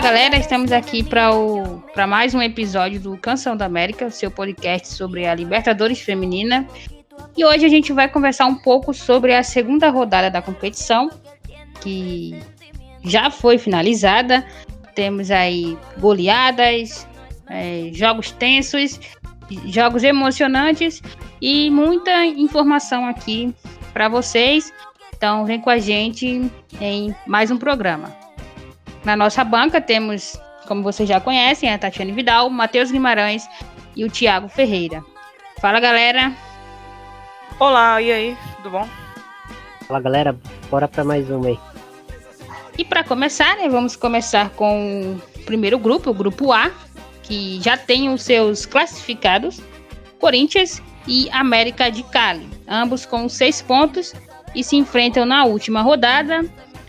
Fala galera, estamos aqui para mais um episódio do Canção da América, seu podcast sobre a Libertadores Feminina. E hoje a gente vai conversar um pouco sobre a segunda rodada da competição, que já foi finalizada. Temos aí goleadas, é, jogos tensos, jogos emocionantes e muita informação aqui para vocês. Então vem com a gente em mais um programa. Na nossa banca temos, como vocês já conhecem, a Tatiane Vidal, o Matheus Guimarães e o Tiago Ferreira. Fala galera! Olá, e aí? Tudo bom? Fala galera, bora para mais uma aí. E para começar, né, vamos começar com o primeiro grupo, o grupo A, que já tem os seus classificados, Corinthians e América de Cali, ambos com seis pontos e se enfrentam na última rodada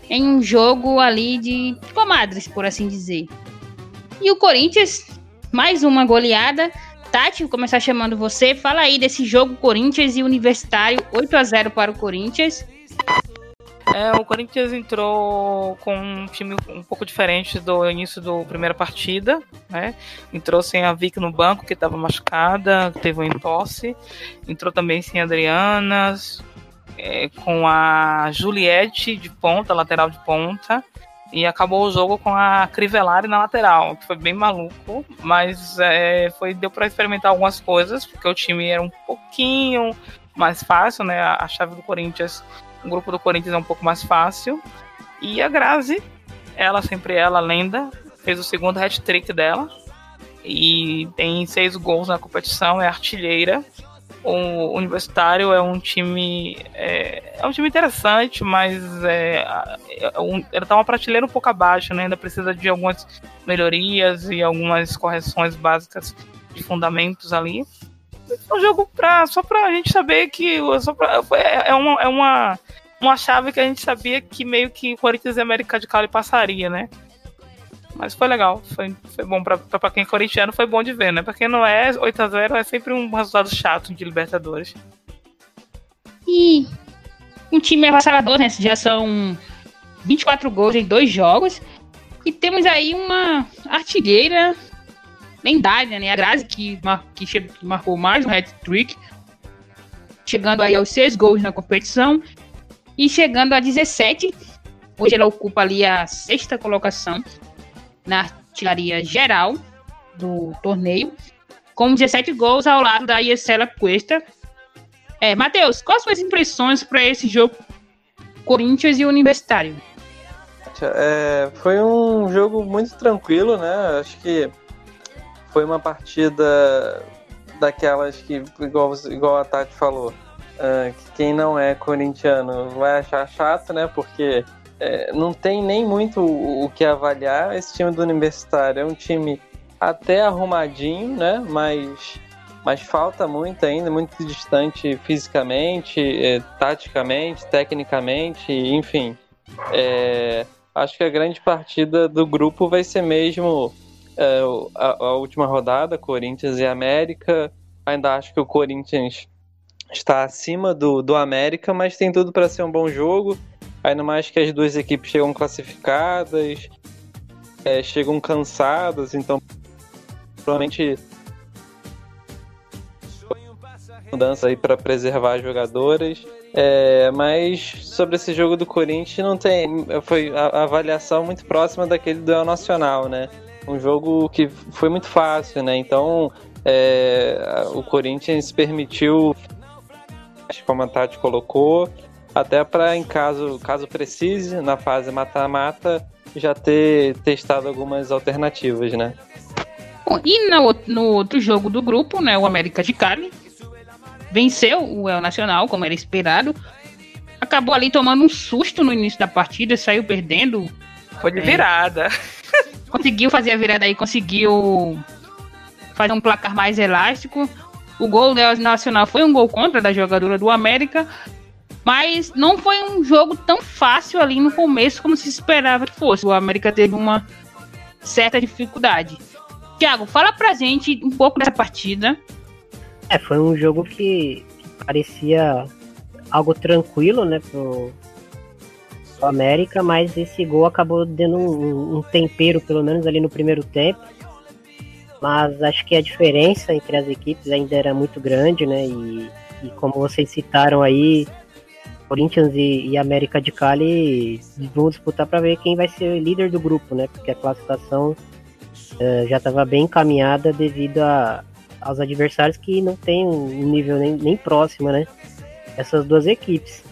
em um jogo ali de comadres, por assim dizer. E o Corinthians, mais uma goleada. Tati, vou começar chamando você. Fala aí desse jogo Corinthians e Universitário, 8 a 0 para o Corinthians. É, o Corinthians entrou com um time um pouco diferente do início da primeira partida, né? Entrou sem a Vic no banco, que estava machucada, teve um entorse. Entrou também sem a Adriana, é, com a Juliette de ponta, lateral de ponta. E acabou o jogo com a Crivellari na lateral, que foi bem maluco, mas é, foi deu para experimentar algumas coisas, porque o time era um pouquinho mais fácil, né? A chave do Corinthians o grupo do Corinthians é um pouco mais fácil. E a Grazi, ela sempre ela, lenda, fez o segundo hat-trick dela. E tem seis gols na competição, é artilheira. O Universitário é um time é, é um time interessante, mas é, é um, ela tá uma prateleira um pouco abaixo, né? Ainda precisa de algumas melhorias e algumas correções básicas de fundamentos ali. É um jogo pra, só pra gente saber que só pra, é, é, uma, é uma, uma chave que a gente sabia que meio que Corinthians e América de Cali passaria, né? Mas foi legal, foi, foi bom pra, quem é corintiano, foi bom de ver, né? Pra quem não é, 8x0 é sempre um resultado chato de Libertadores. E um time avassalador, né? Já são 24 gols em dois jogos. E temos aí uma artilheira lendária, né? A Grazi, que, mar, que, que marcou mais um hat-trick, chegando aí aos seis gols na competição e chegando a 17. Hoje ela ocupa ali a sexta colocação na artilharia geral do torneio, com 17 gols ao lado da Iesela Cuesta. É, Matheus, quais são as impressões para esse jogo Corinthians e Universitário? É, foi um jogo muito tranquilo, né? Acho que foi uma partida daquelas que, igual, igual a Tati falou, uh, que quem não é corintiano vai achar chato, né? Porque é, não tem nem muito o, que avaliar. Esse time do Universitário é um time até arrumadinho, né? Mas, mas falta muito ainda, muito distante fisicamente, é, taticamente, tecnicamente, enfim. É, acho que a grande partida do grupo vai ser mesmo é, a, a, última rodada, Corinthians e América. Ainda acho que o Corinthians está acima do, do América, mas tem tudo para ser um bom jogo. Ainda mais que as duas equipes chegam classificadas, é, chegam cansadas, então provavelmente mudança aí para preservar as jogadoras. É, mas sobre esse jogo do Corinthians não tem, foi a, avaliação muito próxima daquele do Nacional, né? um jogo que foi muito fácil, né? Então é, o Corinthians permitiu, como a Tati colocou, até para em caso, caso precise, na fase mata-mata, já ter testado algumas alternativas, né? Bom, e no, no, outro jogo do grupo, né, o América de Cali venceu o El Nacional, como era esperado. Acabou ali tomando um susto no início da partida, saiu perdendo. Foi de virada. É, conseguiu fazer a virada aí, conseguiu fazer um placar mais elástico. O gol do Nacional foi um gol contra da jogadora do América, mas não foi um jogo tão fácil ali no começo como se esperava que fosse. O América teve uma certa dificuldade. Thiago, fala pra gente um pouco dessa partida. É, foi um jogo que parecia algo tranquilo, né, pro, o América, mas esse gol acabou dando um, um, tempero, pelo menos ali no primeiro tempo. Mas acho que a diferença entre as equipes ainda era muito grande, né? E, e como vocês citaram aí, Corinthians e, e, América de Cali vão disputar para ver quem vai ser o líder do grupo, né? Porque a classificação uh, já estava bem encaminhada devido a, aos adversários que não tem um nível nem, nem próximo, né? Essas duas equipes.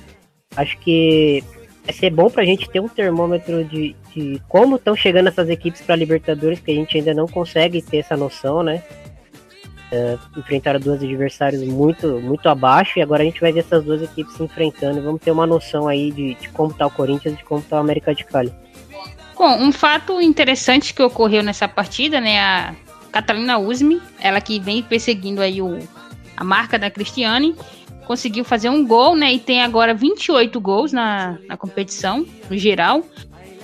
Acho que vai ser bom para a gente ter um termômetro de, de como estão chegando essas equipes para Libertadores, que a gente ainda não consegue ter essa noção, né? Uh, enfrentaram dois adversários muito, muito abaixo e agora a gente vai ver essas duas equipes se enfrentando e vamos ter uma noção aí de, de como tá o Corinthians e de como tá o América de Cali. Bom, um fato interessante que ocorreu nessa partida, né, a Catalina Usme, ela que vem perseguindo aí o, a marca da Cristiane, conseguiu fazer um gol, né, e tem agora 28 gols na, na competição, no geral,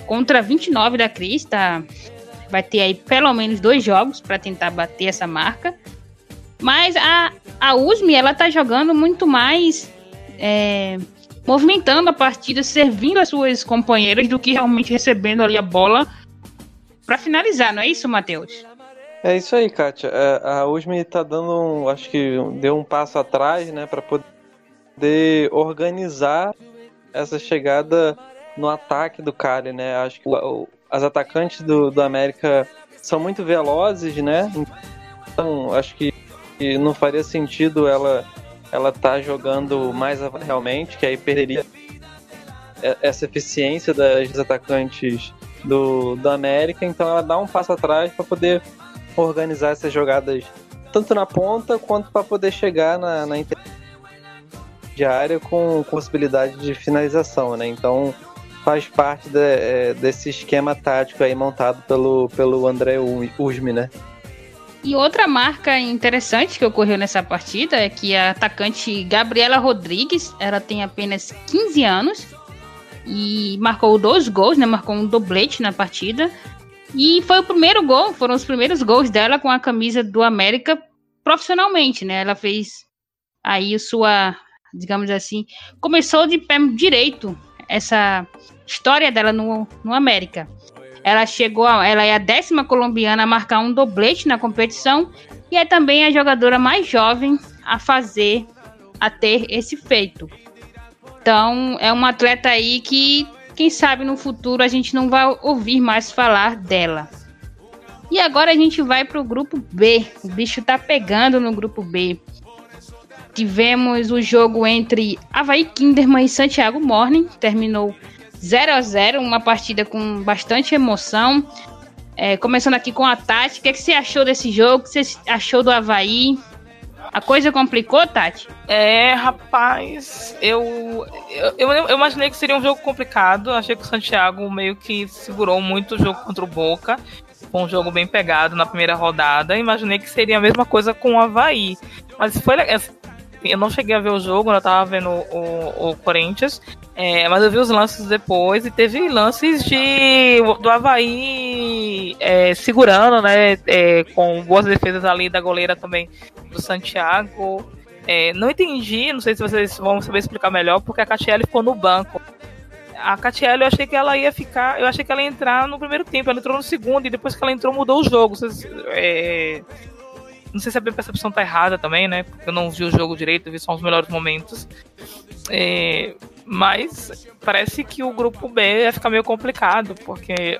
contra 29 da Cris, tá, vai ter aí pelo menos dois jogos para tentar bater essa marca. Mas a, a USMI, ela tá jogando muito mais. É, movimentando a partida, servindo as suas companheiras, do que realmente recebendo ali a bola para finalizar, não é isso, Matheus? É isso aí, Kátia. É, a USMI tá dando um. Acho que deu um passo atrás, né, para poder organizar essa chegada no ataque do Cali, né? Acho que as atacantes do, do América são muito velozes, né? Então, acho que que não faria sentido ela ela tá jogando mais realmente, que aí perderia essa eficiência das atacantes do, do América, então ela dá um passo atrás para poder organizar essas jogadas tanto na ponta quanto para poder chegar na, na área com, com possibilidade de finalização, né? Então faz parte de, é, desse esquema tático aí montado pelo, pelo André Usme, né? E outra marca interessante que ocorreu nessa partida é que a atacante Gabriela Rodrigues, ela tem apenas 15 anos e marcou dois gols, né? Marcou um doblete na partida. E foi o primeiro gol, foram os primeiros gols dela com a camisa do América profissionalmente, né? Ela fez aí sua, digamos assim, começou de pé direito essa história dela no, no América. Ela chegou, a, ela é a décima colombiana a marcar um doblete na competição e é também a jogadora mais jovem a fazer, a ter esse feito. Então, é uma atleta aí que, quem sabe no futuro a gente não vai ouvir mais falar dela. E agora a gente vai para o grupo B. O bicho tá pegando no grupo B. Tivemos o jogo entre Havaí Kinderman e Santiago Morning. Terminou 0 a 0 uma partida com bastante emoção. É, começando aqui com a Tati, o que, é que você achou desse jogo? O que você achou do Havaí? A coisa complicou, Tati? É, rapaz, eu, eu, eu, imaginei que seria um jogo complicado. Achei que o Santiago meio que segurou muito o jogo contra o Boca. Foi um jogo bem pegado na primeira rodada. Imaginei que seria a mesma coisa com o Havaí. Mas foi eu não cheguei a ver o jogo, eu tava vendo o, o Corinthians, é, mas eu vi os lances depois e teve lances de do Havaí é, segurando, né? É, com boas defesas ali da goleira também do Santiago. É, não entendi, não sei se vocês vão saber explicar melhor, porque a Catiele ficou no banco. A Catiele, eu achei que ela ia ficar. Eu achei que ela ia entrar no primeiro tempo, ela entrou no segundo, e depois que ela entrou, mudou o jogo. Vocês, é, não sei se a minha percepção tá errada também, né? Porque eu não vi o jogo direito, vi só os melhores momentos. É, mas parece que o grupo B vai ficar meio complicado, porque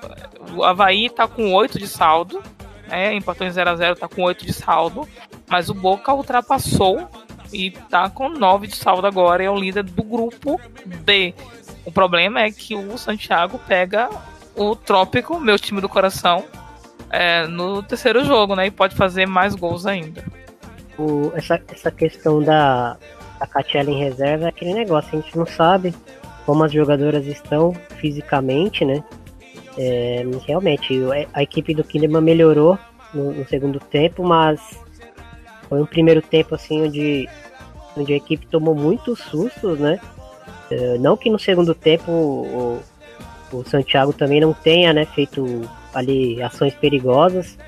o Havaí tá com 8 de saldo, né? Empatou em 0x0, tá com 8 de saldo. Mas o Boca ultrapassou e tá com 9 de saldo agora e é o líder do grupo B. O problema é que o Santiago pega o Trópico, meu time do coração, é, no terceiro jogo, né? E pode fazer mais gols ainda. O, essa, essa questão da, da Catiela em reserva é aquele negócio, a gente não sabe como as jogadoras estão fisicamente, né? É, realmente, a equipe do Kinderman melhorou no, no, segundo tempo, mas foi um primeiro tempo assim onde, onde a equipe tomou muitos sustos, né? É, não que no segundo tempo o, o Santiago também não tenha né, feito ali ações perigosas.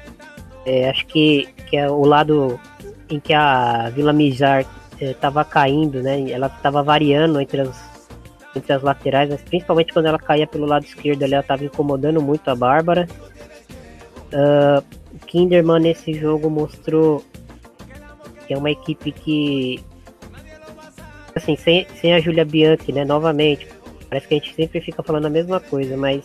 É, acho que, que é o lado em que a Vila Mijar estava é, caindo, né? Ela estava variando entre as, entre as laterais, mas principalmente quando ela caía pelo lado esquerdo, ela estava incomodando muito a Bárbara. Uh, Kinderman nesse jogo mostrou que é uma equipe que assim, sem, sem a Julia Bianchi, né, novamente, parece que a gente sempre fica falando a mesma coisa, mas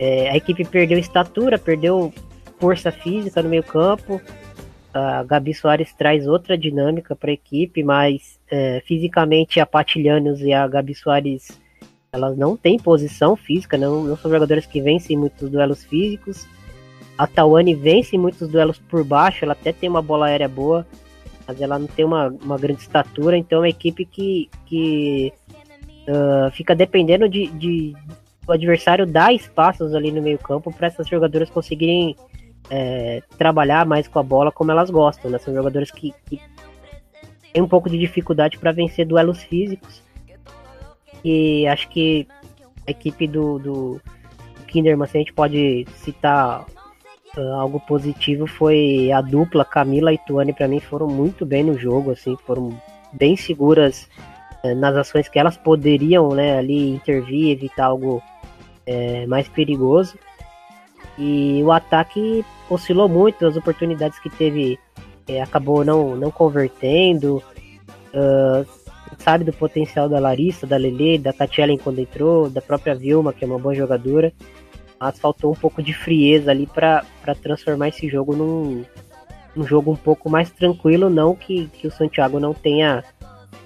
é, a equipe perdeu estatura, perdeu força física no meio campo. A Gabi Soares traz outra dinâmica para a equipe, mas é, fisicamente a Patilhanos e a Gabi Soares elas não têm posição física, não, não são jogadoras que vencem muitos duelos físicos. A Tawane vence muitos duelos por baixo, ela até tem uma bola aérea boa, mas ela não tem uma, uma grande estatura, então é uma equipe que, que uh, fica dependendo de, de, o adversário dar espaços ali no meio campo para essas jogadoras conseguirem é, trabalhar mais com a bola como elas gostam. Né? São jogadoras que, que têm um pouco de dificuldade para vencer duelos físicos. E acho que a equipe do, do Kinderman, se a gente pode citar uh, algo positivo, foi a dupla Camila e Tuane, para mim, foram muito bem no jogo, assim, foram bem seguras uh, nas ações que elas poderiam né, ali intervir, evitar algo é, mais perigoso. E o ataque oscilou muito, as oportunidades que teve é, acabou não, não convertendo. Uh, sabe do potencial da Larissa, da Lele, da Catielen quando entrou, da própria Vilma, que é uma boa jogadora. Mas faltou um pouco de frieza ali para transformar esse jogo num, um jogo um pouco mais tranquilo. Não que, que o Santiago não tenha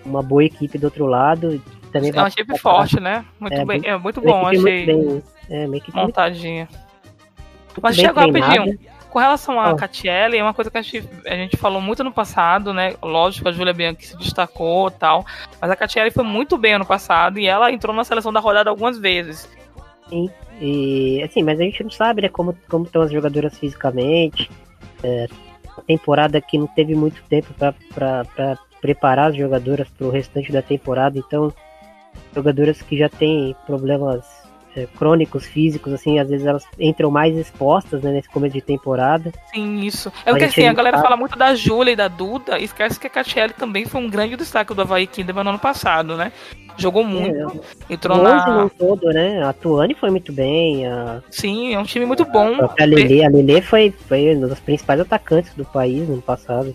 uma boa equipe do outro lado, também é uma equipe forte, né? Muito é, bem, é muito bom, achei. Bem, é, montadinha. Muito Mas chegou rapidinho. Com relação a oh. Catiele, é uma coisa que a gente, a gente falou muito no passado, né? Lógico, a Julia Bianchi se destacou tal. Mas a Catiele foi muito bem ano passado e ela entrou na seleção da rodada algumas vezes. Sim, e assim, mas a gente não sabe, né, como, como estão as jogadoras fisicamente. É, temporada que não teve muito tempo para preparar as jogadoras para o restante da temporada, então jogadoras que já têm problemas é, crônicos, físicos, assim, às vezes elas entram mais expostas né, nesse começo de temporada. Sim, isso. É o que assim, a galera fala muito da Júlia e da Duda, e esquece que a Catiele também foi um grande destaque do Havaí Kinderman no ano passado, né? Jogou muito. É, entrou na. todo, né? A Tuane foi muito bem. A... Sim, é um time muito bom. A, a Lele, a Lele foi, foi uma das principais atacantes do país no ano passado.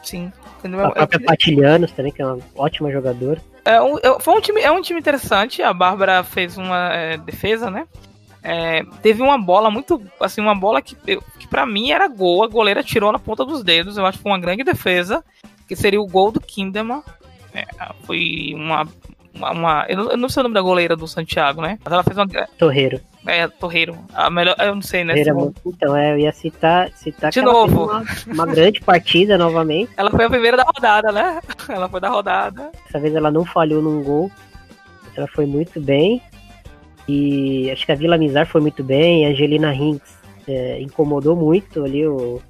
Sim. A própria Patilhanos também, que é uma ótima jogadora. É um, foi um time, é um time interessante. A Bárbara fez uma é, defesa, né? É, teve uma bola muito. Assim, uma bola que, que para mim era gol. A goleira tirou na ponta dos dedos. Eu acho que foi uma grande defesa. Que seria o gol do Kinderman. É, foi uma, uma, uma, eu, não, eu, não, sei o nome da goleira do Santiago, né? Mas ela fez uma. Torreiro. É, Torreiro. A melhor, eu não sei, né? Torreiro, então, é, eu ia citar, citar De novo. Uma, uma, grande partida novamente. Ela foi a primeira da rodada, né? Ela foi da rodada. Dessa vez ela não falhou num gol. Ela foi muito bem. E acho que a Vila Mizar foi muito bem. A Angelina Hinks é, incomodou muito ali o,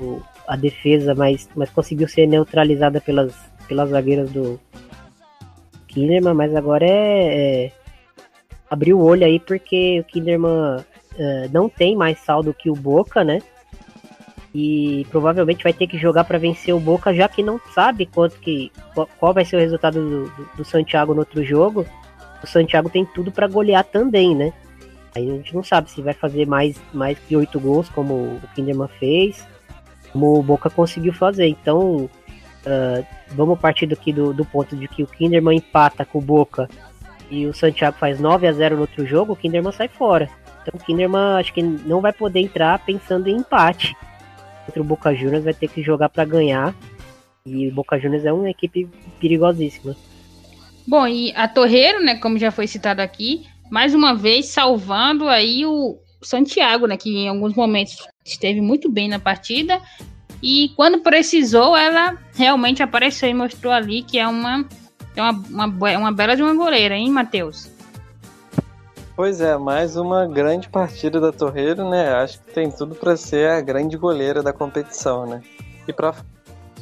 o, a defesa, mas, mas conseguiu ser neutralizada pelas, pelas zagueiras do Kinderman. Mas agora é, é abrir o olho aí porque o Kinderman uh, não tem mais saldo que o Boca, né? E provavelmente vai ter que jogar para vencer o Boca, já que não sabe quanto que qual vai ser o resultado do, do, do Santiago no outro jogo. O Santiago tem tudo para golear também, né? Aí a gente não sabe se vai fazer mais, mais que oito gols, como o Kinderman fez, como o Boca conseguiu fazer. Então, uh, vamos partir aqui do, do ponto de que o Kinderman empata com o Boca e o Santiago faz 9 a 0 no outro jogo, o Kinderman sai fora. Então o Kinderman acho que não vai poder entrar pensando em empate. Contra o Boca Juniors vai ter que jogar para ganhar. E o Boca Juniors é uma equipe perigosíssima. Bom, e a Torreiro, né, como já foi citado aqui, mais uma vez salvando aí o Santiago, né, que em alguns momentos esteve muito bem na partida. E quando precisou, ela realmente apareceu e mostrou ali que é uma é uma, uma, uma bela de uma goleira, hein, Matheus? Pois é, mais uma grande partida da Torreiro, né? Acho que tem tudo para ser a grande goleira da competição, né? E para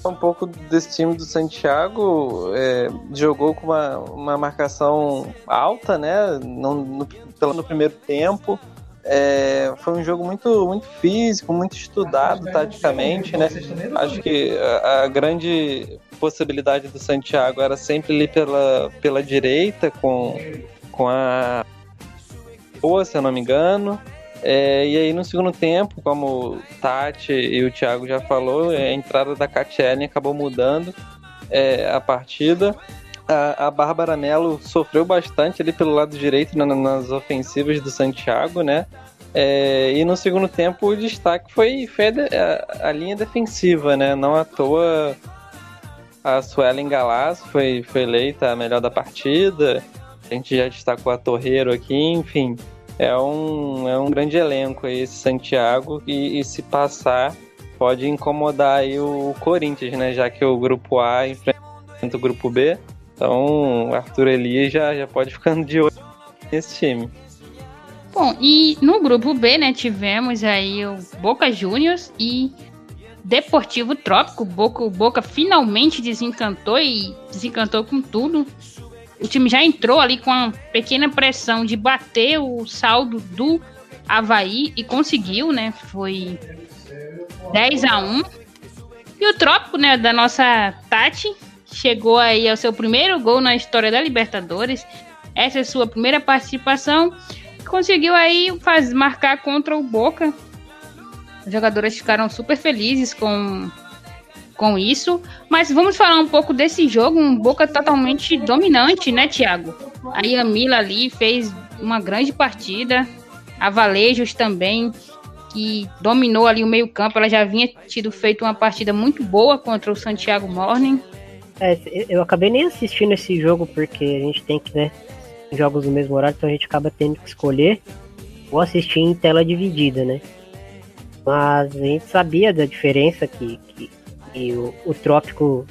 um pouco desse time do Santiago, é, jogou com uma, uma marcação alta, né? No, no, no primeiro tempo, É, foi um jogo muito, muito físico, muito estudado taticamente, né? Acho que a, a, grande possibilidade do Santiago era sempre ali pela, pela direita, com, com a boa, se eu não me engano. É, e aí no segundo tempo, como o Tati e o Thiago já falou, a entrada da Catiele acabou mudando é, a partida. A, a Bárbara Mello sofreu bastante ali pelo lado direito na, nas ofensivas do Santiago, né? É, e no segundo tempo o destaque foi, foi a, a, linha defensiva, né? Não à toa a Suelen Galás foi, foi eleita a melhor da partida. A gente já destacou a Torreiro aqui, enfim. É um, é um grande elenco aí esse Santiago e, e se passar pode incomodar aí o Corinthians, né? Já que o grupo A enfrenta o grupo B. Então, o Arthur Elias já, já pode ficando de olho nesse time. Bom, e no grupo B, né, tivemos aí o Boca Juniors e Deportivo Trópico. Boca, Boca finalmente desencantou e desencantou com tudo. O time já entrou ali com uma pequena pressão de bater o saldo do Havaí e conseguiu, né? Foi 10 a 1 E o Trópico, né, da nossa Tati, chegou aí ao seu primeiro gol na história da Libertadores. Essa é sua primeira participação. Conseguiu aí faz, marcar contra o Boca. As jogadoras ficaram super felizes com, com isso. Mas vamos falar um pouco desse jogo. Um Boca totalmente dominante, né, Thiago? A Mila ali fez uma grande partida. A Valejos também que dominou ali o meio-campo. Ela já vinha tido feito uma partida muito boa contra o Santiago Morning. É, eu acabei nem assistindo esse jogo porque a gente tem que, né, jogos no mesmo horário, então a gente acaba tendo que escolher ou assistir em tela dividida, né? Mas a gente sabia da diferença que, que, que o, o Trópico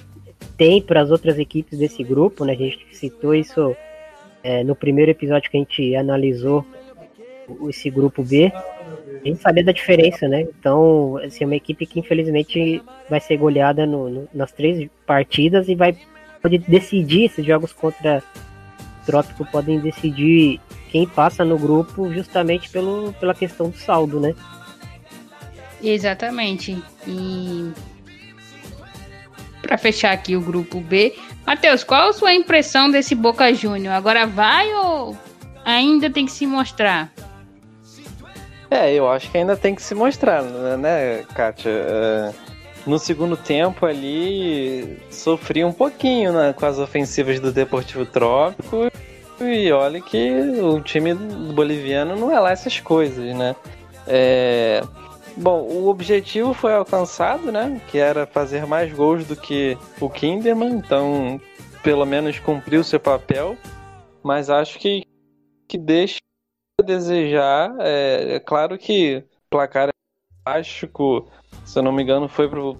tem para as outras equipes desse grupo, né? A gente citou isso é, no primeiro episódio que a gente analisou esse grupo B gente sabia da diferença, né? Então, assim, é uma equipe que infelizmente vai ser goleada no, no, nas três partidas e vai pode decidir esses jogos contra o Trópico podem decidir quem passa no grupo justamente pelo, pela questão do saldo, né? Exatamente. E para fechar aqui o grupo B, Matheus, qual a sua impressão desse Boca Júnior? Agora vai ou ainda tem que se mostrar? É, eu acho que ainda tem que se mostrar, né, Kátia? É, no segundo tempo ali, sofri um pouquinho né, com as ofensivas do Deportivo Trópico. E olha que o time boliviano não é lá essas coisas, né? É... Bom, o objetivo foi alcançado, né? Que era fazer mais gols do que o Kinderman, então pelo menos cumpriu seu papel. Mas acho que, que deixa desejar. É, é claro que o placar é plástico, se eu não me engano, foi pro,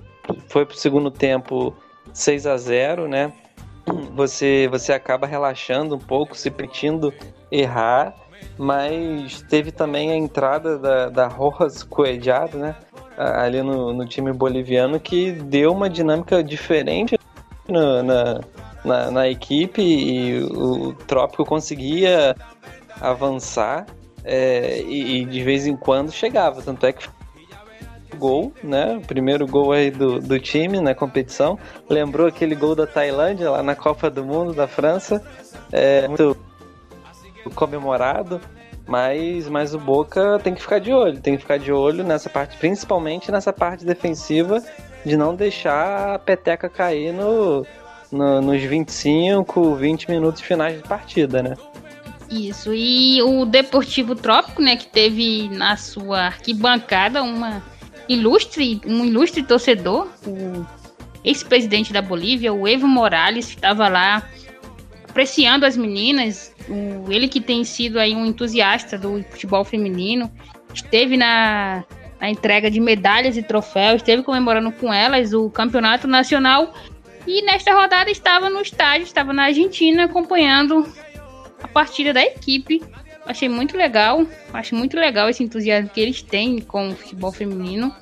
foi pro segundo tempo 6 a 0 né? Você, você acaba relaxando um pouco, se permitindo errar, mas teve também a entrada da, da Rojas Coelhado, né? Ali no, no time boliviano, que deu uma dinâmica diferente na, na, na equipe e o Trópico conseguia avançar é, e, e, de vez em quando chegava. Tanto é que gol, né? O primeiro gol aí do, do time na competição. Lembrou aquele gol da Tailândia lá na Copa do Mundo da França. É muito comemorado. Mas, mas o Boca tem que ficar de olho, tem que ficar de olho nessa parte, principalmente nessa parte defensiva, de não deixar a peteca cair no, no, nos 25, 20 minutos finais de partida, né? Isso, e o Deportivo Trópico, né, que teve na sua arquibancada uma ilustre, um ilustre torcedor, o ex-presidente da Bolívia, o Evo Morales, estava lá apreciando as meninas, o, ele que tem sido aí um entusiasta do futebol feminino, esteve na, na entrega de medalhas e troféus, esteve comemorando com elas o campeonato nacional e nesta rodada estava no estádio, estava na Argentina acompanhando a partida da equipe. Achei muito legal. Acho muito legal esse entusiasmo que eles têm com o futebol feminino.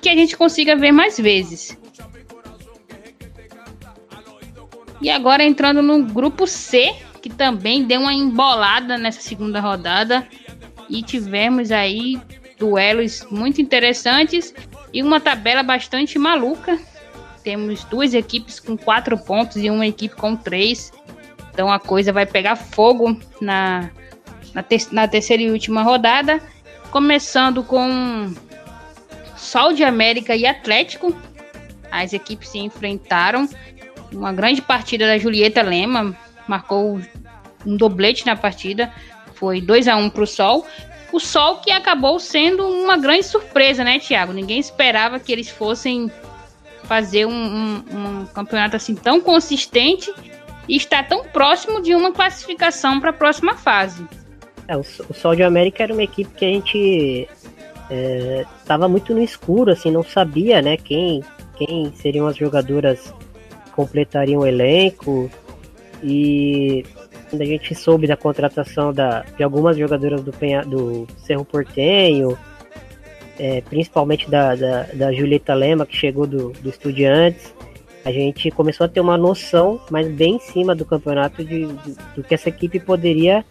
Que a gente consiga ver mais vezes. E agora entrando no grupo C, que também deu uma embolada nessa segunda rodada. e tivemos aí duelos muito interessantes e uma tabela bastante maluca. Temos duas equipes com quatro pontos e uma equipe com três. Então a coisa vai pegar fogo na, na, te na terceira e última rodada. Começando com Sol de América e Atlético. As equipes se enfrentaram. Uma grande partida da Julieta Lema. Marcou um doblete na partida. Foi 2 a 1 para o Sol. O Sol que acabou sendo uma grande surpresa, né, Thiago? Ninguém esperava que eles fossem fazer um, um, um campeonato assim tão consistente e estar tão próximo de uma classificação para a próxima fase. É, o, o Sol de América era uma equipe que a gente estava é, muito no escuro, assim, não sabia, né, quem, quem seriam as jogadoras que completariam o elenco. E quando a gente soube da contratação da, de algumas jogadoras do, Penha, do Cerro Portenho, é, principalmente da, da, da, Julieta Lema, que chegou do, do Estudiantes, a gente começou a ter uma noção, mas bem em cima do campeonato, de, de do que essa equipe poderia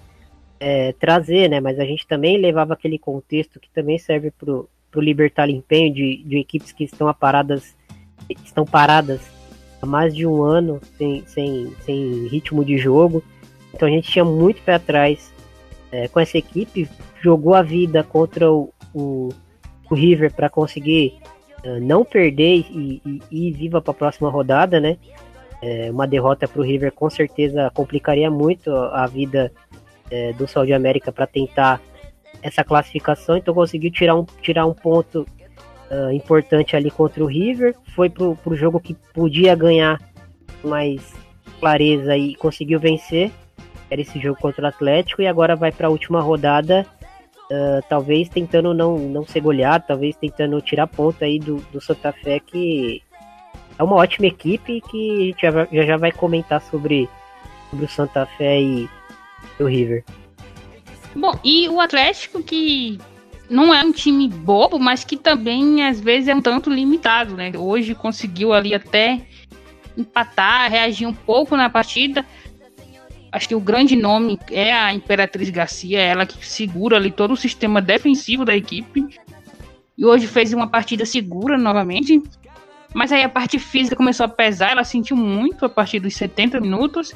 é, trazer, né? Mas a gente também levava aquele contexto que também serve para o libertar empenho de, de equipes que estão paradas, estão paradas há mais de um ano sem, sem, sem ritmo de jogo. Então a gente tinha muito pé atrás é, com essa equipe, jogou a vida contra o, o, o River para conseguir não perder e, ir viva para a próxima rodada, né? É, uma derrota para o River com certeza complicaria muito a vida é, do Sol de América para tentar essa classificação, então conseguiu tirar um, tirar um ponto uh, importante ali contra o River, foi pro, pro jogo que podia ganhar mais clareza e conseguiu vencer, era esse jogo contra o Atlético, e agora vai para a última rodada, uh, talvez tentando não, não ser goleado, talvez tentando tirar ponta aí do, do Santa Fé, que é uma ótima equipe que a gente já, já, já vai comentar sobre, sobre o Santa Fé e o River. Bom, e o Atlético que não é um time bobo, mas que também às vezes é um tanto limitado, né? Hoje conseguiu ali até empatar, reagir um pouco na partida. Acho que o grande nome é a Imperatriz Garcia, ela que segura ali todo o sistema defensivo da equipe. E hoje fez uma partida segura novamente. Mas aí a parte física começou a pesar, ela sentiu muito a partir dos 70 minutos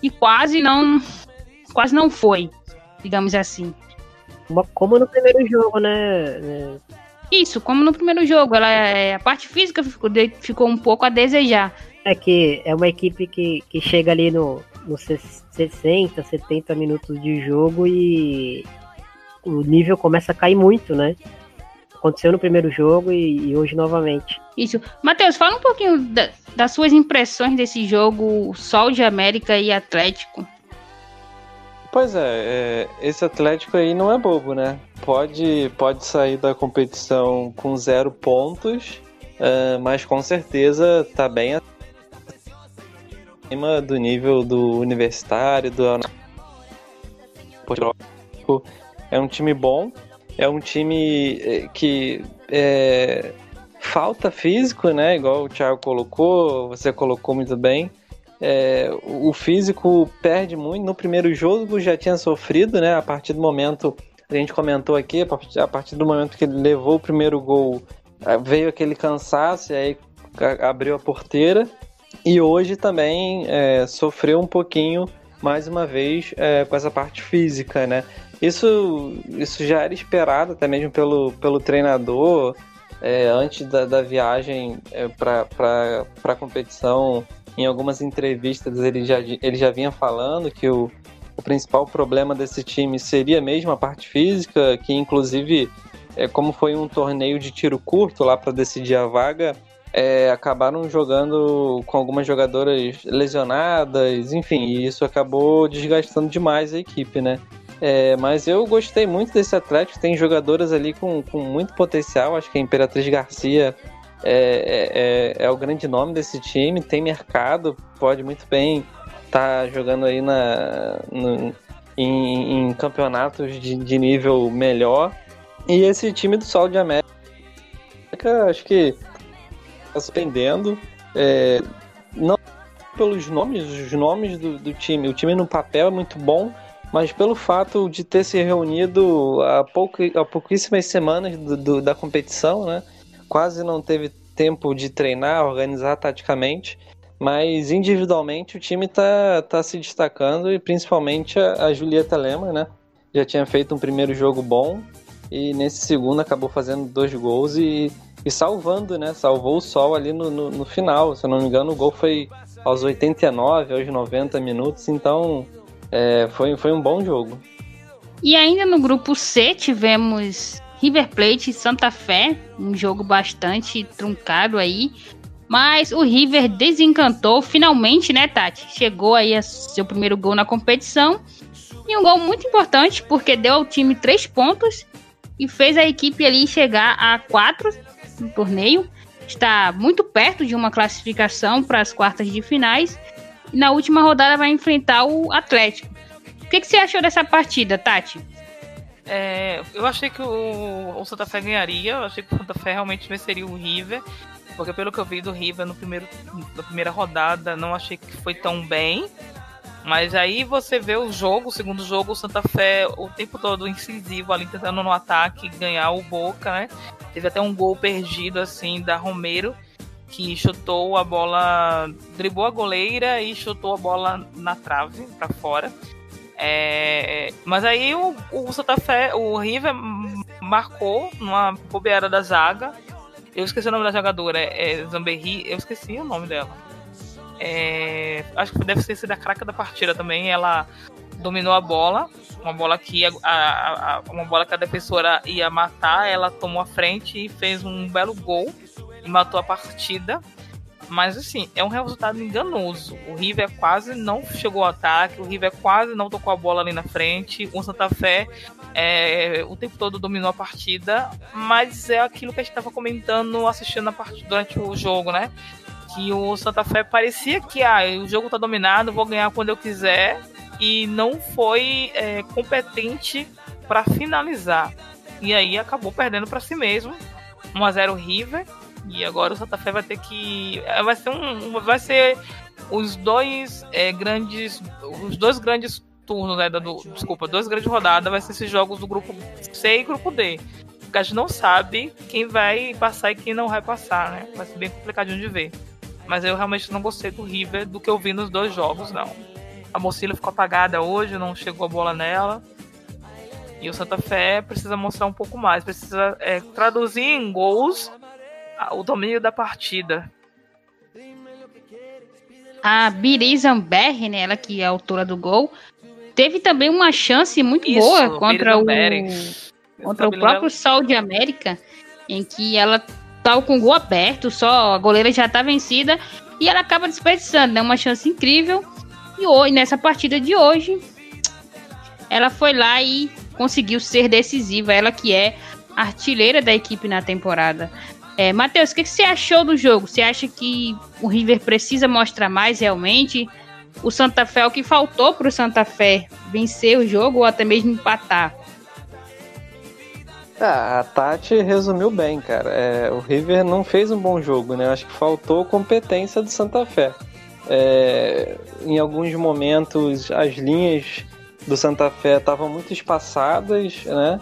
e quase não quase não foi, digamos assim. Como no primeiro jogo, né? Isso, como no primeiro jogo. Ela, é, a parte física ficou, ficou um pouco a desejar. É que é uma equipe que, que chega ali no, nos 60, 70 minutos de jogo e o nível começa a cair muito, né? Aconteceu no primeiro jogo e, e hoje novamente. Isso. Matheus, fala um pouquinho da, das suas impressões desse jogo Sol de América e Atlético. Pois é, é, esse Atlético aí não é bobo, né? Pode, pode sair da competição com zero pontos, uh, mas com certeza tá bem acima do nível do universitário, do é um time bom, é um time é, que é, falta físico, né? Igual o Thiago colocou, você colocou muito bem é, o físico perde muito. No primeiro jogo já tinha sofrido, né? A partir do momento, a gente comentou aqui, a partir do momento que ele levou o primeiro gol, veio aquele cansaço e aí abriu a porteira. E hoje também é, sofreu um pouquinho, mais uma vez, é, com essa parte física, né? Isso, isso já era esperado até mesmo pelo, pelo treinador. É, antes da, da viagem é, para a competição, em algumas entrevistas ele já, ele já vinha falando que o, o principal problema desse time seria mesmo a parte física, que inclusive, é, como foi um torneio de tiro curto lá para decidir a vaga, é, acabaram jogando com algumas jogadoras lesionadas, enfim, e isso acabou desgastando demais a equipe, né? É, mas eu gostei muito desse Atlético, tem jogadoras ali com, com muito potencial, acho que a Imperatriz Garcia é, é, é, o grande nome desse time, tem mercado, pode muito bem estar tá jogando aí na, no, em, em, campeonatos de, de, nível melhor. E esse time do Sol de América, acho que surpreendendo. É, não pelos nomes, os nomes do, do, time. O time no papel é muito bom, mas pelo fato de ter se reunido há, pouco, há pouquíssimas semanas do, do, da competição, né? Quase não teve tempo de treinar, organizar taticamente, mas individualmente o time tá, tá se destacando e principalmente a, a Julieta Lema, né? Já tinha feito um primeiro jogo bom e nesse segundo acabou fazendo dois gols e, e salvando, né? Salvou o sol ali no, no, no final. Se eu não me engano, o gol foi aos 89, aos 90 minutos, então é, foi, foi um bom jogo. E ainda no grupo C tivemos River Plate e Santa Fé, um jogo bastante truncado aí. Mas o River desencantou finalmente, né, Tati? Chegou aí a seu primeiro gol na competição. E um gol muito importante, porque deu ao time três pontos e fez a equipe ali chegar a quatro no torneio. Está muito perto de uma classificação para as quartas de finais e na última rodada vai enfrentar o Atlético. O que, que você achou dessa partida, Tati? É, eu achei que o, o, Santa Fé ganharia, eu achei que o Santa Fé realmente venceria o River, porque pelo que eu vi do River no primeiro, na primeira rodada, não achei que foi tão bem. Mas aí você vê o jogo, o segundo jogo, o Santa Fé o tempo todo incisivo ali, tentando no ataque ganhar o Boca, né? Teve até um gol perdido, assim, da Romero, que chutou a bola, driblou a goleira e chutou a bola na trave para fora. É, mas aí o, o Santa Fé, o River marcou numa bobeada da zaga. Eu esqueci o nome da jogadora, é, é Zamberri, eu esqueci o nome dela. É, acho que deve ter sido a craca da partida também. Ela dominou a bola, uma bola que a, a, a, uma bola que a defensora ia matar, ela tomou a frente e fez um belo gol e matou a partida. Mas assim, é um resultado enganoso. O River quase não chegou ao ataque, o River quase não tocou a bola ali na frente. O Santa Fé é, o tempo todo dominou a partida, mas é aquilo que a gente estava comentando assistindo a partida durante o jogo, né? Que o Santa Fé parecia que ah, o jogo tá dominado, vou ganhar quando eu quiser, e não foi é, competente para finalizar. E aí acabou perdendo para si mesmo. 1 a 0 River e agora o Santa Fé vai ter que. É, vai ser um. Vai ser os dois é, grandes. Os dois grandes turnos, né? Do, desculpa, duas grandes rodadas vai ser esses jogos do grupo C e grupo D. Porque a gente não sabe quem vai passar e quem não vai passar, né? Vai ser bem complicadinho de ver. Mas eu realmente não gostei do River do que eu vi nos dois jogos, não. A Mocila ficou apagada hoje, não chegou a bola nela. E o Santa Fé precisa mostrar um pouco mais, precisa é, traduzir em gols o domínio da partida. A Biri Zamberri, né, ela que é a autora do gol, teve também uma chance muito Isso, boa contra o contra o próprio Sol de América, em que ela estava com gol aberto, só a goleira já está vencida e ela acaba desperdiçando, né, uma chance incrível. E hoje, nessa partida de hoje, ela foi lá e conseguiu ser decisiva, ela que é artilheira da equipe na temporada. É, Matheus, o que, que você achou do jogo? Você acha que o River precisa mostrar mais realmente? O Santa Fé, o que faltou para o Santa Fé vencer o jogo ou até mesmo empatar? Ah, a Tati resumiu bem, cara. É, o River não fez um bom jogo, né? Acho que faltou competência do Santa Fé. É, em alguns momentos, as linhas do Santa Fé estavam muito espaçadas, né?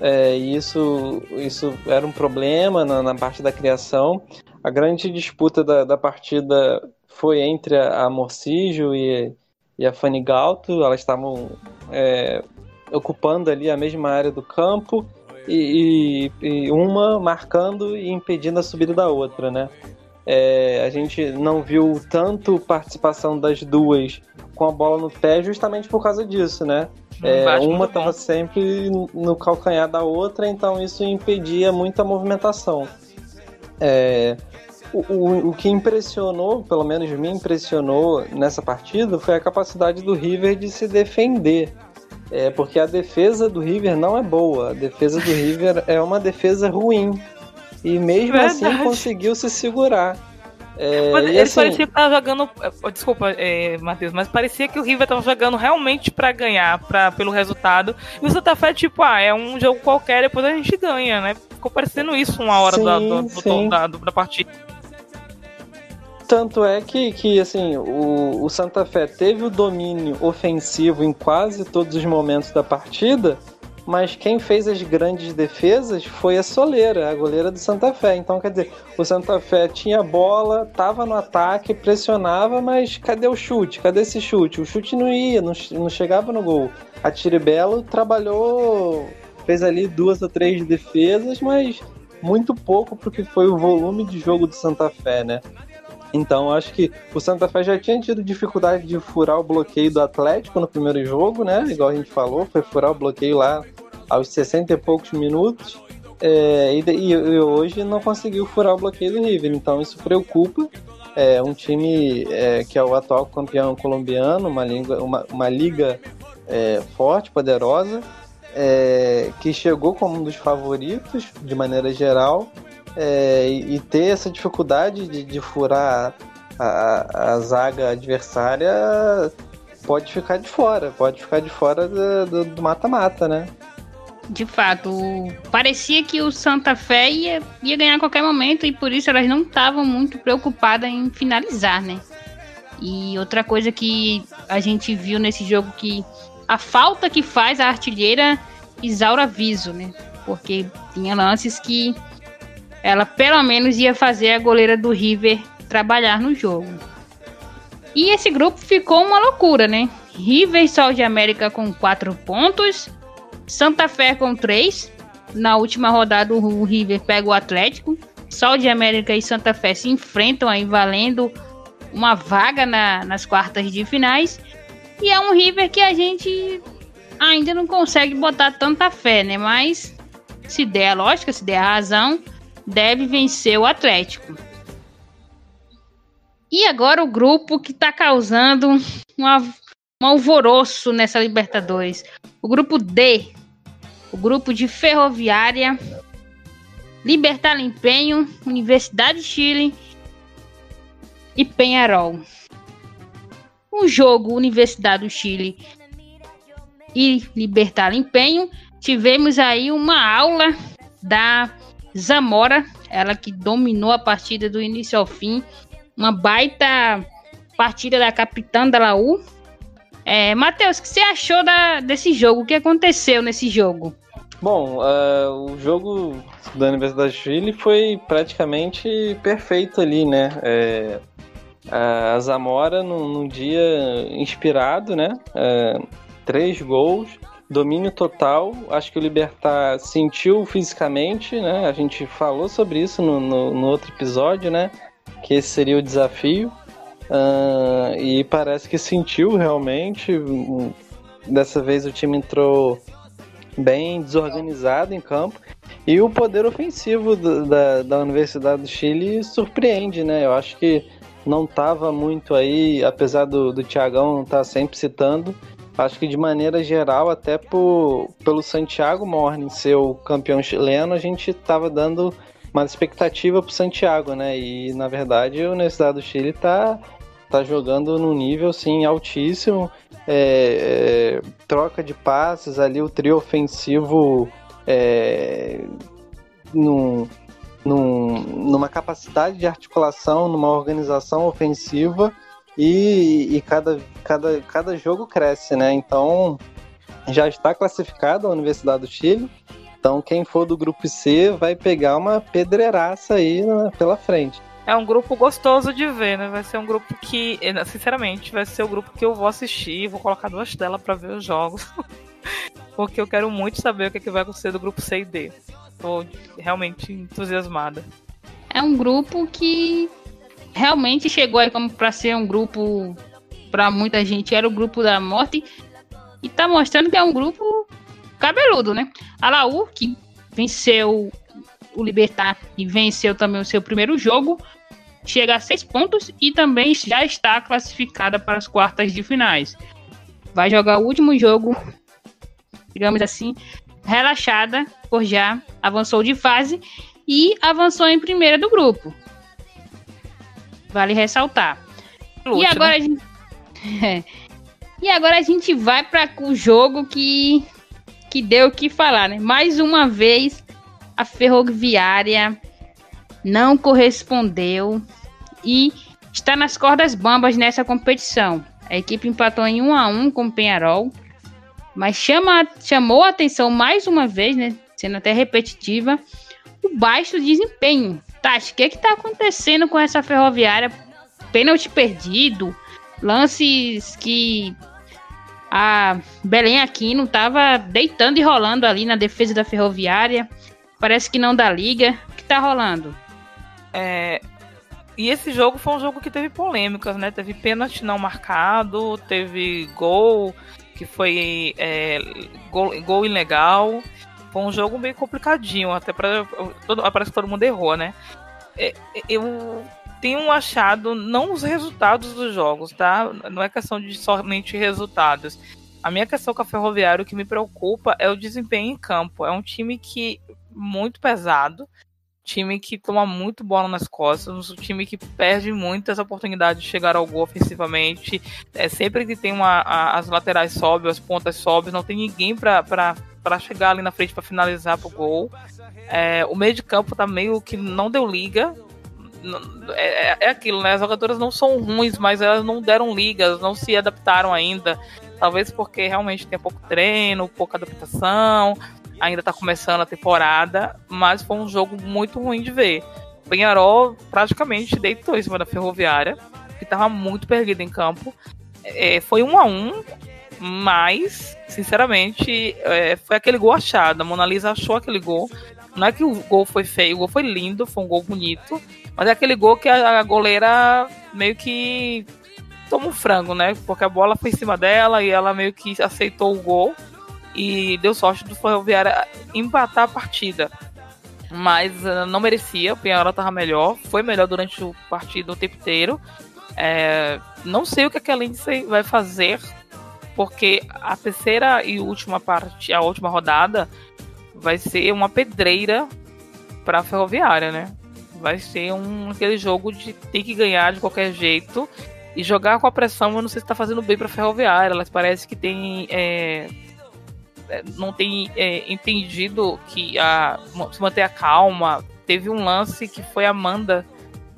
É, e isso, isso era um problema na, na, parte da criação. A grande disputa da, da partida foi entre a, a Morcijo e, e a Fanny Galto. Elas estavam é, ocupando ali a mesma área do campo e, e, e, uma marcando e impedindo a subida da outra, né? É, a gente não viu tanto participação das duas com a bola no pé justamente por causa disso, né? É, uma estava sempre no calcanhar da outra, então isso impedia muita movimentação. É, o, o, o, que impressionou, pelo menos me impressionou nessa partida, foi a capacidade do River de se defender. É, porque a defesa do River não é boa, a defesa do River é uma defesa ruim. E mesmo assim Verdade. assim conseguiu se segurar. É, mas ele assim, parecia que tava jogando. Eh, desculpa, é, Matheus, mas parecia que o River tava jogando realmente para ganhar, pra, pelo resultado. E o Santa Fé, tipo, ah, é um jogo qualquer, depois a gente ganha, né? Ficou parecendo isso uma hora sim, da, do, do, da, da partida. Tanto é que, que assim, o, o Santa Fé teve o domínio ofensivo em quase todos os momentos da partida, mas quem fez as grandes defesas foi a Soleira, a goleira do Santa Fé. Então, quer dizer, o Santa Fé tinha bola, estava no ataque, pressionava, mas cadê o chute? Cadê esse chute? O chute não ia, não, não chegava no gol. A Tiribello trabalhou, fez ali duas ou três defesas, mas muito pouco porque foi o volume de jogo do Santa Fé, né? Então, acho que o Santa Fé já tinha tido dificuldade de furar o bloqueio do Atlético no primeiro jogo, né? Igual a gente falou, foi furar o bloqueio lá aos 60 e poucos minutos. É, e, e, hoje não conseguiu furar o bloqueio do River. Então, isso preocupa. É um time é, que é o atual campeão colombiano, uma, liga, uma, uma liga é, forte, poderosa, é, que chegou como um dos favoritos de maneira geral é, e, ter essa dificuldade de, de furar a, a, zaga adversária pode ficar de fora, pode ficar de fora do mata-mata, né? De fato, parecia que o Santa Fé ia, ia ganhar a qualquer momento e por isso elas não estavam muito preocupadas em finalizar, né? E outra coisa que a gente viu nesse jogo que a falta que faz a artilheira Isaura Viso, né? Porque tinha lances que ela pelo menos ia fazer a goleira do River trabalhar no jogo. E esse grupo ficou uma loucura, né? River e Sol de América com 4 pontos, Santa Fé com 3. Na última rodada, o River pega o Atlético. Sol de América e Santa Fé se enfrentam aí valendo uma vaga na, nas quartas de finais. E é um River que a gente ainda não consegue botar tanta fé, né? Mas se der a lógica, se der a razão, deve vencer o Atlético. E agora o grupo que está causando uma, um alvoroço nessa Libertadores. O grupo D. O grupo de Ferroviária, Libertar Empenho, Universidade de Chile e Penharol. O jogo Universidade do Chile e Libertar Empenho, tivemos aí uma aula da Zamora, ela que dominou a partida do início ao fim. Uma baita partida da capitã da Laú. É, Matheus, o que você achou da, desse jogo? O que aconteceu nesse jogo? Bom, uh, o jogo da Universidade de Chile foi praticamente perfeito ali, né? É, a Zamora num, num, dia inspirado, né? É, três gols, domínio total. Acho que o Libertar sentiu fisicamente, né? A gente falou sobre isso no, no, no outro episódio, né? Que esse seria o desafio. Uh, e parece que sentiu realmente. Dessa vez o time entrou bem desorganizado em campo. E o poder ofensivo do, da, da Universidade do Chile surpreende, né? Eu acho que não estava muito aí, apesar do, do Thiagão não estar tá sempre citando, acho que de maneira geral, até pelo Santiago Morning ser o campeão chileno, a gente estava dando uma expectativa para o Santiago, né? E na verdade a Universidade do Chile está tá jogando num nível sim altíssimo, é, é, troca de passes ali, o trio ofensivo é, num, num, numa capacidade de articulação, numa organização ofensiva e, e cada, cada, cada jogo cresce, né? Então já está classificado a Universidade do Chile. Então quem for do grupo C vai pegar uma pedreiraça aí né, pela frente. É um grupo gostoso de ver, né? Vai ser um grupo que, sinceramente, vai ser o grupo que eu vou assistir, vou colocar duas telas para ver os jogos. Porque eu quero muito saber o que, é que vai acontecer do grupo C e D. Tô realmente entusiasmada. É um grupo que realmente chegou aí como para ser um grupo para muita gente era o grupo da morte e tá mostrando que é um grupo cabeludo, né? A Laú que venceu o Libertar e venceu também o seu primeiro jogo, chega a seis pontos e também já está classificada para as quartas de finais. Vai jogar o último jogo, digamos assim, relaxada, por já avançou de fase e avançou em primeira do grupo. Vale ressaltar. E agora né? a gente. e agora a gente vai para o jogo que que deu o que falar, né? Mais uma vez a Ferroviária não correspondeu e está nas cordas bambas nessa competição. A equipe empatou em 1 a 1 com o Penharol, mas chama, chamou a atenção mais uma vez, né, sendo até repetitiva, o baixo desempenho. Tati, o que está acontecendo com essa ferroviária? Pênalti perdido, lances que a Belém Aquino estava deitando e rolando ali na defesa da ferroviária. Parece que não dá liga. O que está rolando? É, e esse jogo foi um jogo que teve polêmicas, né? Teve pênalti não marcado, teve gol que foi é, gol, gol ilegal. Foi um jogo meio complicadinho, até para parece que todo mundo errou, né? É, eu tenho achado não os resultados dos jogos, tá? Não é questão de somente resultados. A minha questão com a Ferroviária, o que me preocupa é o desempenho em campo. É um time que muito pesado, time que toma muito bola nas costas, um time que perde muitas oportunidades de chegar ao gol ofensivamente. É, sempre que tem uma, a, as laterais sobem, as pontas sobem, não tem ninguém para chegar ali na frente para finalizar pro gol. É, o meio de campo tá meio que não deu liga. É, é, é aquilo, né? As jogadoras não são ruins, mas elas não deram ligas, não se adaptaram ainda. Talvez porque realmente tem pouco treino, pouca adaptação ainda tá começando a temporada, mas foi um jogo muito ruim de ver. O Penharol praticamente deitou em cima da Ferroviária, que tava muito perdido em campo. É, foi um a um, mas, sinceramente, é, foi aquele gol achado. A Mona Lisa achou aquele gol. Não é que o gol foi feio, o gol foi lindo, foi um gol bonito, mas é aquele gol que a, a goleira meio que toma um frango, né? Porque a bola foi em cima dela e ela meio que aceitou o gol e deu sorte do Ferroviária empatar a partida. Mas uh, não merecia, o Penharol estava melhor, foi melhor durante o partido o tempo inteiro. É, não sei o que, que a Lindsay vai fazer, porque a terceira e última parte, a última rodada, vai ser uma pedreira para a Ferroviária, né? Vai ser um aquele jogo de ter que ganhar de qualquer jeito e jogar com a pressão. Eu não sei se está fazendo bem para a Ferroviária. Elas parece que tem é, é, não tem é, entendido que a, se manter a calma. Teve um lance que foi Amanda,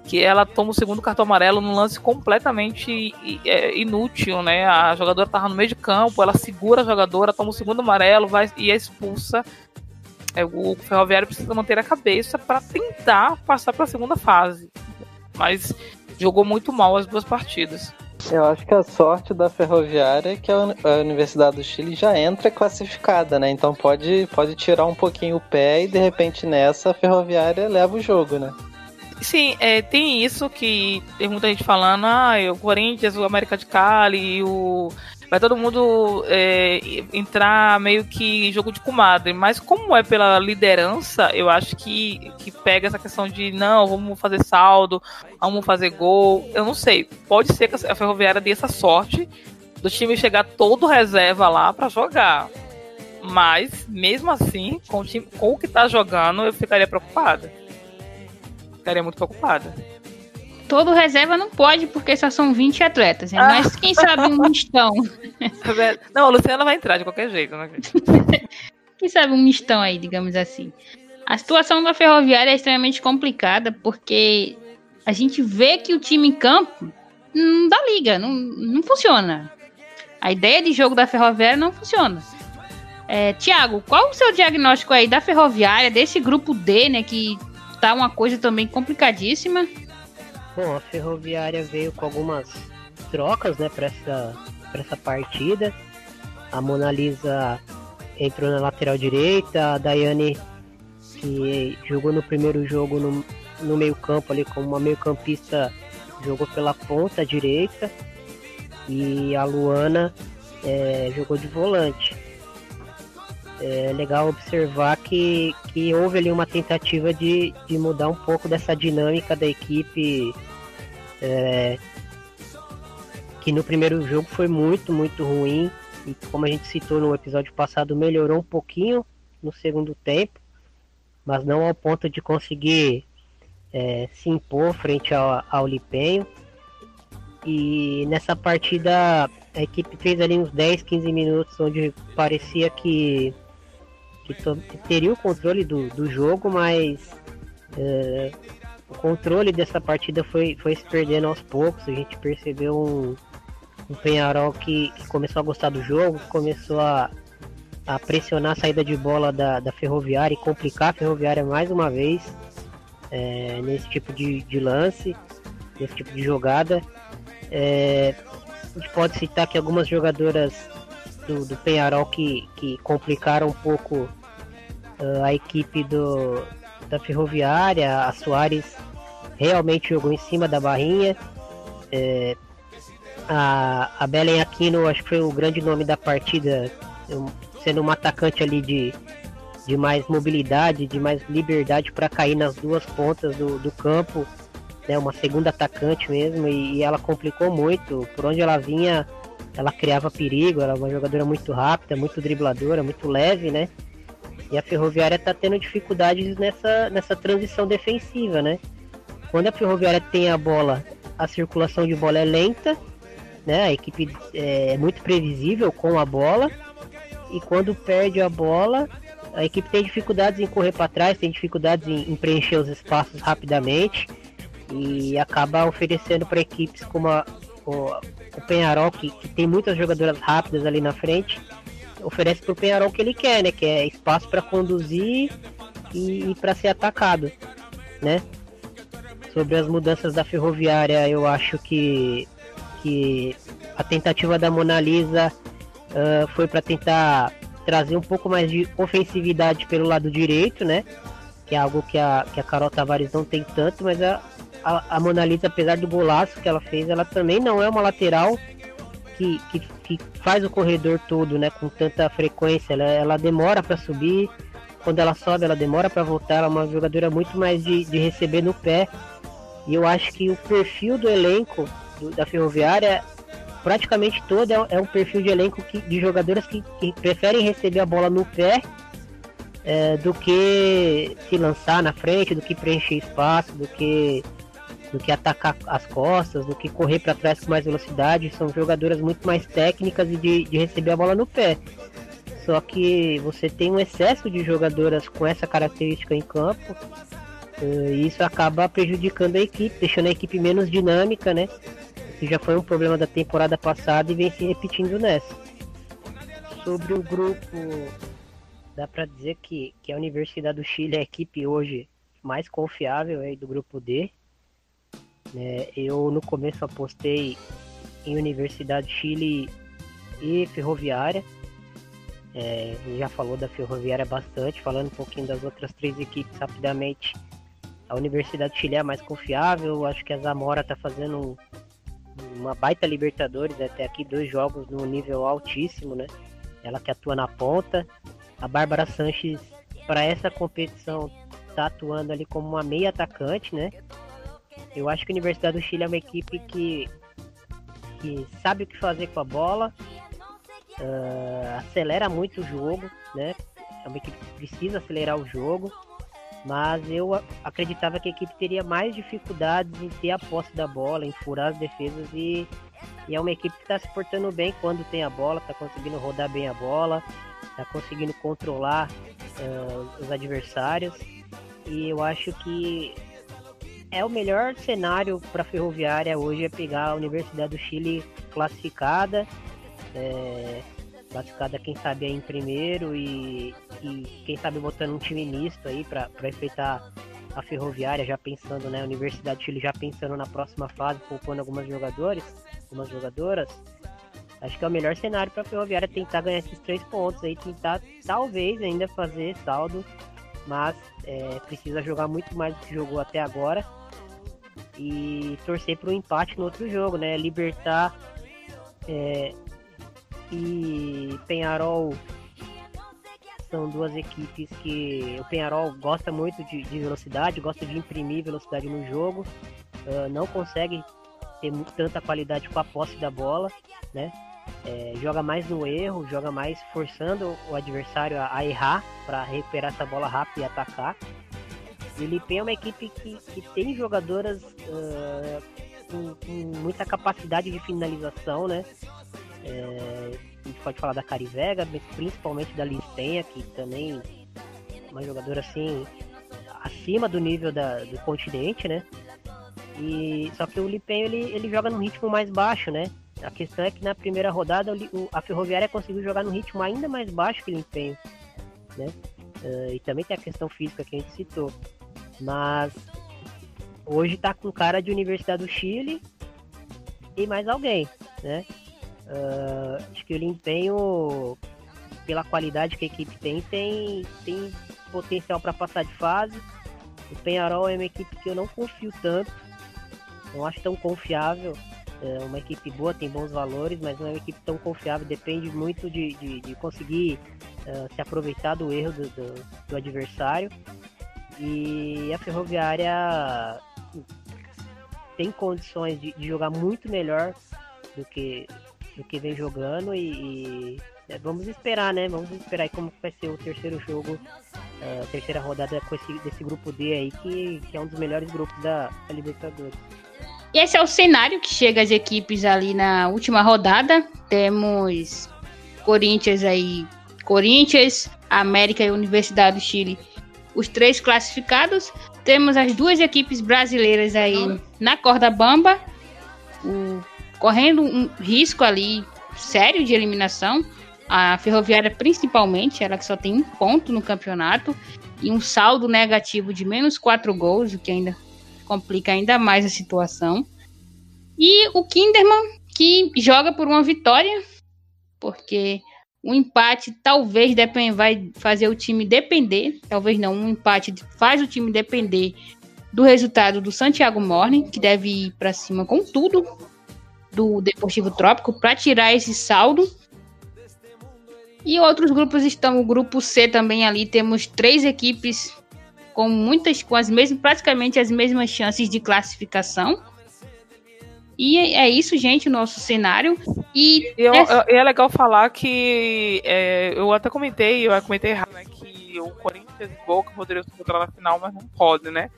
que ela toma o segundo cartão amarelo num lance completamente é, inútil, né? A jogadora tava no meio de campo, ela segura a jogadora, toma o segundo amarelo vai, e é expulsa. É, o Ferroviário precisa manter a cabeça para tentar passar para a segunda fase. Mas jogou muito mal as duas partidas. Eu acho que a sorte da Ferroviária é que a Universidade do Chile já entra classificada, né? Então pode, pode tirar um pouquinho o pé e de repente nessa a Ferroviária leva o jogo, né? Sim, é, tem isso que tem muita gente falando, ah, o Corinthians, o América de Cali, o vai todo mundo é, entrar meio que jogo de comadre. Mas como é pela liderança, eu acho que, que pega essa questão de não, vamos fazer saldo, vamos fazer gol. Eu não sei. Pode ser que a Ferroviária dê essa sorte do time chegar todo reserva lá para jogar. Mas, mesmo assim, com o, time, com o que tá jogando, eu ficaria preocupada. Ficaria muito preocupada todo reserva não pode, porque só são 20 atletas. Né? Mas quem sabe um mistão. não, a Luciana vai entrar de qualquer jeito, né? quem sabe um mistão aí, digamos assim. A situação da Ferroviária é extremamente complicada, porque a gente vê que o time em campo não dá liga, não, não funciona. A ideia de jogo da Ferroviária não funciona. É, Tiago, qual o seu diagnóstico aí da Ferroviária, desse grupo D, né, que tá uma coisa também complicadíssima? Bom, a Ferroviária veio com algumas trocas, né, para essa, essa partida. A Mona Lisa entrou na lateral direita, a Daiane, que jogou no primeiro jogo no, no meio campo ali como uma meio campista, jogou pela ponta direita. E a Luana é, jogou de volante. É legal observar que, que houve ali uma tentativa de, de mudar um pouco dessa dinâmica da equipe é, que no primeiro jogo foi muito, muito ruim. E como a gente citou no episódio passado, melhorou um pouquinho no segundo tempo, mas não ao ponto de conseguir é, se impor frente ao, ao Lipenho. E nessa partida a equipe fez ali uns 10, 15 minutos onde parecia que, que teria o controle do, do jogo, mas é, o controle dessa partida foi, foi se perdendo aos poucos. A gente percebeu um, um Penharol que, que começou a gostar do jogo, começou a, a pressionar a saída de bola da, da Ferroviária e complicar a Ferroviária mais uma vez é, nesse tipo de, de, lance, nesse tipo de jogada. É, a gente pode citar que algumas jogadoras do, do Penharol que, que complicaram um pouco a equipe do, da Ferroviária, a Soares realmente jogou em cima da barrinha. É, a, a Belen Aquino acho que foi o grande nome da partida, sendo uma atacante ali de, de mais mobilidade, de mais liberdade para cair nas duas pontas do, do campo, né, uma segunda atacante mesmo, e, e, ela complicou muito. Por onde ela vinha, ela criava perigo, ela é uma jogadora muito rápida, muito dribladora, muito leve, né? E a Ferroviária está tendo dificuldades nessa, nessa transição defensiva, né? Quando a Ferroviária tem a bola, a circulação de bola é lenta, né? A equipe é, é muito previsível com a bola. E quando perde a bola, a equipe tem dificuldades em correr para trás, tem dificuldades em, em, preencher os espaços rapidamente e acaba oferecendo para equipes como a, o, o Penharol, que, que tem muitas jogadoras rápidas ali na frente, oferece pro Penharol o que ele quer, né? Que é espaço para conduzir e, e para ser atacado, né? Sobre as mudanças da ferroviária, eu acho que, que a tentativa da Mona Lisa uh, foi para tentar trazer um pouco mais de ofensividade pelo lado direito, né? Que é algo que a, que a Carol Tavares não tem tanto, mas a, a, a Mona Lisa, apesar do golaço que ela fez, ela também não é uma lateral que, que, que faz o corredor todo, né, com tanta frequência. Ela, ela demora para subir, quando ela sobe, ela demora para voltar. Ela é uma jogadora muito mais de, de receber no pé. E eu acho que o perfil do elenco do, da Ferroviária, praticamente todo, é, é, um perfil de elenco que, de jogadoras que, que preferem receber a bola no pé é, do que se lançar na frente, do que preencher espaço, do que do que atacar as costas, do que correr para trás com mais velocidade. São jogadoras muito mais técnicas e de, de receber a bola no pé. Só que você tem um excesso de jogadoras com essa característica em campo. Eh, e isso acaba prejudicando a equipe, deixando a equipe menos dinâmica, né? Que já foi um problema da temporada passada e vem se repetindo nessa. Sobre o grupo, dá para dizer que, que a Universidade do Chile é a equipe hoje mais confiável aí do grupo D. Né? Eu no começo apostei em Universidade Chile e Ferroviária. É, já falou da Ferroviária bastante, falando um pouquinho das outras três equipes rapidamente. A Universidade Chile é a mais confiável, acho que a Zamora está fazendo um, uma baita Libertadores, até aqui dois jogos no nível altíssimo, né? Ela que atua na ponta. A Bárbara Sanches, para essa competição, está atuando ali como uma meia atacante, né? Eu acho que a Universidade do Chile é uma equipe que, que sabe o que fazer com a bola, uh, acelera muito o jogo, né? É uma equipe que precisa acelerar o jogo, mas eu acreditava que a equipe teria mais dificuldades em ter a posse da bola, em furar as defesas e, e é uma equipe que está se portando bem quando tem a bola, está conseguindo rodar bem a bola, está conseguindo controlar uh, os adversários e eu acho que é o melhor cenário para a Ferroviária hoje é pegar a Universidade do Chile classificada, é, classificada quem sabe aí em primeiro e, e quem sabe botando um time misto aí para enfrentar a Ferroviária, já pensando, né, a Universidade do Chile já pensando na próxima fase, poupando algumas jogadores, algumas jogadoras. Acho que é o melhor cenário para a Ferroviária tentar ganhar esses três pontos aí, tentar talvez ainda fazer saldo, mas é, precisa jogar muito mais do que jogou até agora e torcer para um empate no outro jogo, né? Libertar é, e Penharol são duas equipes que o Penharol gosta muito de, de velocidade, gosta de imprimir velocidade no jogo, uh, não consegue ter tanta qualidade com a posse da bola, né? É, joga mais no erro, joga mais forçando o adversário a, a errar para recuperar essa bola rápido e atacar. O Lipen é uma equipe que, que tem jogadoras uh, com, com, muita capacidade de finalização, né? É, a gente pode falar da Carivega, mas principalmente da Listenha, que também é uma jogadora assim acima do nível da, do continente, né? E só que o Lipenho ele, ele joga num ritmo mais baixo, né? A questão é que na primeira rodada o, a Ferroviária conseguiu jogar num ritmo ainda mais baixo que o Lipenho, né? Uh, e também tem a questão física que a gente citou. Mas hoje tá com cara de Universidade do Chile e mais alguém, né? Uh, acho que o Lipenho, pela qualidade que a equipe tem, tem, tem potencial para passar de fase. O Penharol é uma equipe que eu não confio tanto, não acho tão confiável. É uma equipe boa, tem bons valores, mas não é uma equipe tão confiável. Depende muito de, de, de conseguir uh, se aproveitar do erro do, do, do, adversário. E a Ferroviária tem condições de, de, jogar muito melhor do que, do que vem jogando e, e é, vamos esperar, né? Vamos esperar como vai ser o terceiro jogo, uh, terceira rodada com esse, desse grupo D aí, que, que é um dos melhores grupos da, da Libertadores. E esse é o cenário que chega as equipes ali na última rodada. Temos Corinthians aí, Corinthians, América e Universidade do Chile, os três classificados. Temos as duas equipes brasileiras aí na corda bamba, o, correndo um risco ali sério de eliminação. A Ferroviária, principalmente, ela que só tem um ponto no campeonato e um saldo negativo de menos quatro gols, o que ainda complica ainda mais a situação. E o Kinderman, que joga por uma vitória, porque um empate talvez vai fazer o time depender, talvez não, um empate faz o time depender do resultado do Santiago Morning, que deve ir para cima com tudo do Deportivo Trópico para tirar esse saldo. E outros grupos estão, o grupo C também ali, temos três equipes com muitas, com as mesmas, praticamente as mesmas chances de classificação. E é, isso, gente, o nosso cenário. E, e é, é legal falar que é, eu até comentei, eu comentei errado, né, que o Corinthians e Boca poderiam se encontrar na final, mas não pode, né?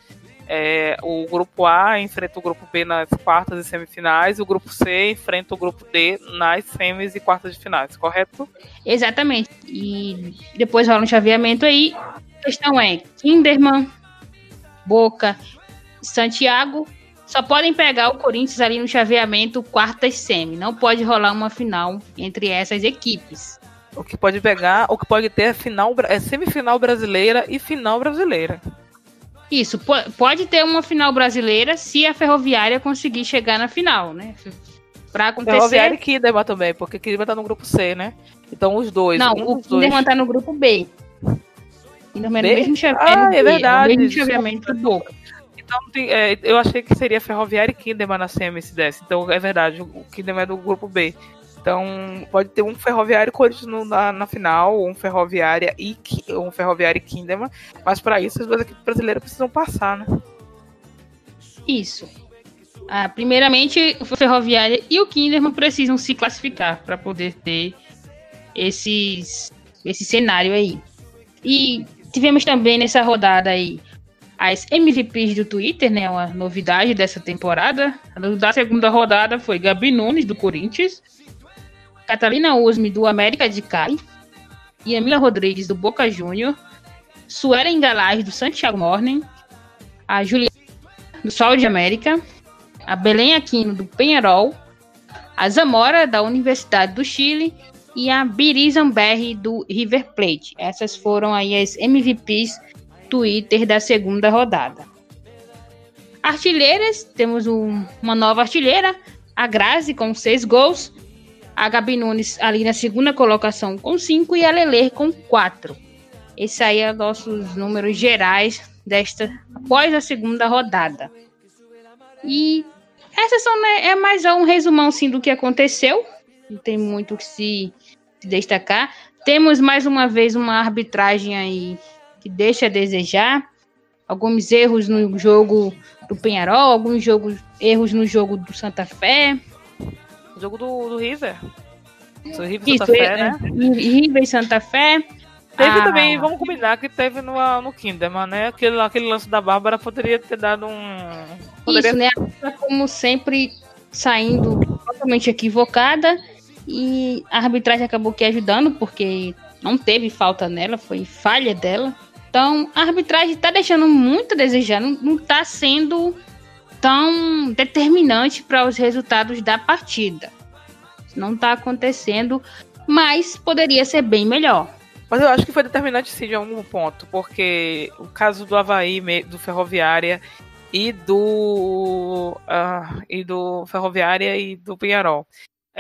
É, o grupo A enfrenta o grupo B nas quartas e semifinais, e o grupo C enfrenta o grupo D nas semis e quartas de finais, correto? Exatamente. E depois rola um chaveamento aí. A questão é: Kinderman, Boca, Santiago só podem pegar o Corinthians ali no chaveamento quartas semi. Não pode rolar uma final entre essas equipes. O que pode pegar, o que pode ter é final, é semifinal brasileira e final brasileira. Isso, pode ter uma final brasileira se a Ferroviária conseguir chegar na final, né? Pra acontecer. Ferroviária e Kinderman também, porque Kinderman tá no grupo C, né? Então os dois. Não, um o Kinderman dois... tá no grupo B. Kinderman é no mesmo chaveamento. Ah, é verdade. É mesmo chaveamento do Boca. Então, é, eu achei que seria Ferroviária e Kinderman na CM se desse. Então, é verdade, o Kinderman é do grupo B. Então, pode ter um Ferroviário Corinthians na, na final, um Ferroviária e um Ferroviário e Kinderman. Mas para isso, as duas equipes brasileiras precisam passar, né? Isso. Ah, primeiramente, o Ferroviária e o Kinderman precisam se classificar para poder ter esses, esse cenário aí. E tivemos também nessa rodada aí as MVPs do Twitter, né? Uma novidade dessa temporada. Da segunda rodada foi Gabi Nunes, do Corinthians, Catalina Usme, do América de Cali, Emília Rodrigues, do Boca Júnior, Suelen Galaz, do Santiago Morning, a Juliana, do Sol de América, a Belém Aquino, do Penharol, a Zamora, da Universidade do Chile, e a Birizamberri, do River Plate. Essas foram aí as MVPs Twitter da segunda rodada. Artilheiras, temos um, uma nova artilheira, a Grazi com seis gols, a Gabi Nunes ali na segunda colocação com 5 e a Lele com 4. Esse aí é nossos números gerais desta após a segunda rodada. E essas são né, é mais um resumão sim do que aconteceu. Não tem muito que se destacar. Temos mais uma vez uma arbitragem aí que deixa a desejar. Alguns erros no jogo do Penharol, alguns jogos, erros no jogo do Santa Fé. Jogo do, do River. Do River Isso, Santa Fé, é, né? River e Santa Fé. Teve ah, também, vamos combinar que teve no, no Kinderman, né? Aquele, aquele lance da Bárbara poderia ter dado um. Poderia... Isso, né? Como sempre, saindo totalmente equivocada. E a arbitragem acabou que ajudando, porque não teve falta nela, foi falha dela. Então, a arbitragem está deixando muito a desejar, não está sendo tão determinante para os resultados da partida. Não está acontecendo, mas poderia ser bem melhor. Mas eu acho que foi determinante sim de algum ponto, porque o caso do Havaí, do Ferroviária e do uh, e do Ferroviária e do Pinharol.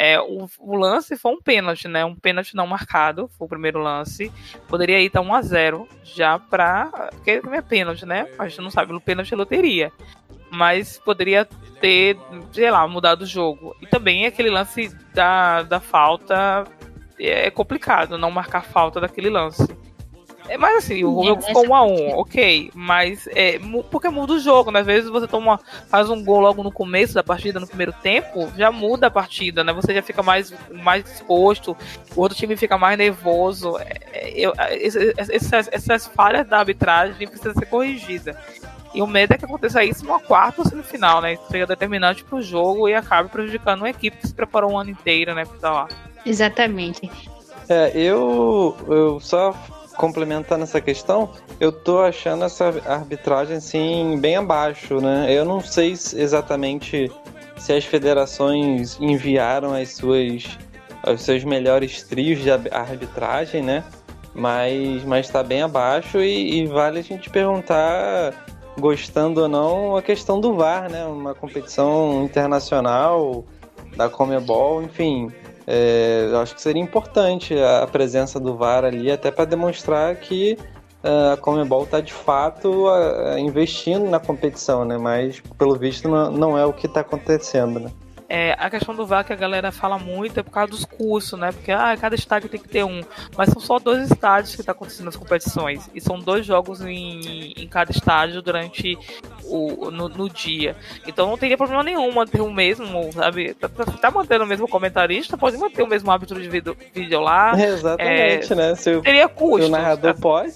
É, o, o, lance foi um pênalti, né? Um pênalti não marcado, foi o primeiro lance. Poderia ir estar 1 a 0 já para porque não é pênalti, né? A gente não sabe, no pênalti é loteria. Mas poderia ter, sei lá, mudado o jogo. E também aquele lance da, da falta é complicado não marcar falta daquele lance. É, mas assim, o jogo ficou 1 a 1 ok. Mas é, porque muda o jogo, né? Às vezes você toma, faz um gol logo no começo da partida, no primeiro tempo, já muda a partida, né? Você já fica mais, mais exposto, o outro time fica mais nervoso. É, é eu, essas, essas falhas da arbitragem precisam ser corrigidas. E o medo é que aconteça isso numa quarta ou semifinal, né? Seja determinante para o jogo e acabe prejudicando uma equipe que se preparou um ano inteiro, né? Pra estar lá. Exatamente. É, eu, eu só complementando essa questão, eu tô achando essa arbitragem assim bem abaixo, né? Eu não sei exatamente se as federações enviaram as suas os seus melhores trios de arbitragem, né? Mas mas está bem abaixo e, e vale a gente perguntar gostando ou não a questão do VAR, né? Uma competição internacional da Comebol, enfim, é, eu acho que seria importante a presença do VAR ali, até para demonstrar que uh, a Comebol está de fato uh, investindo na competição, né? Mas pelo visto não, não é o que está acontecendo, né? É, a questão do VAR que a galera fala muito é por causa dos custos, né? Porque ah, cada estádio tem que ter um. Mas são só dois estádios que estão tá acontecendo as competições. E são dois jogos em, em cada estádio durante o, no, no, dia. Então não teria problema nenhum manter o mesmo, sabe? Tá, tá, tá mantendo o mesmo comentarista, pode manter o mesmo árbitro de vídeo, vídeo lá. exatamente, é, né? Se teria custo. Se o narrador pode.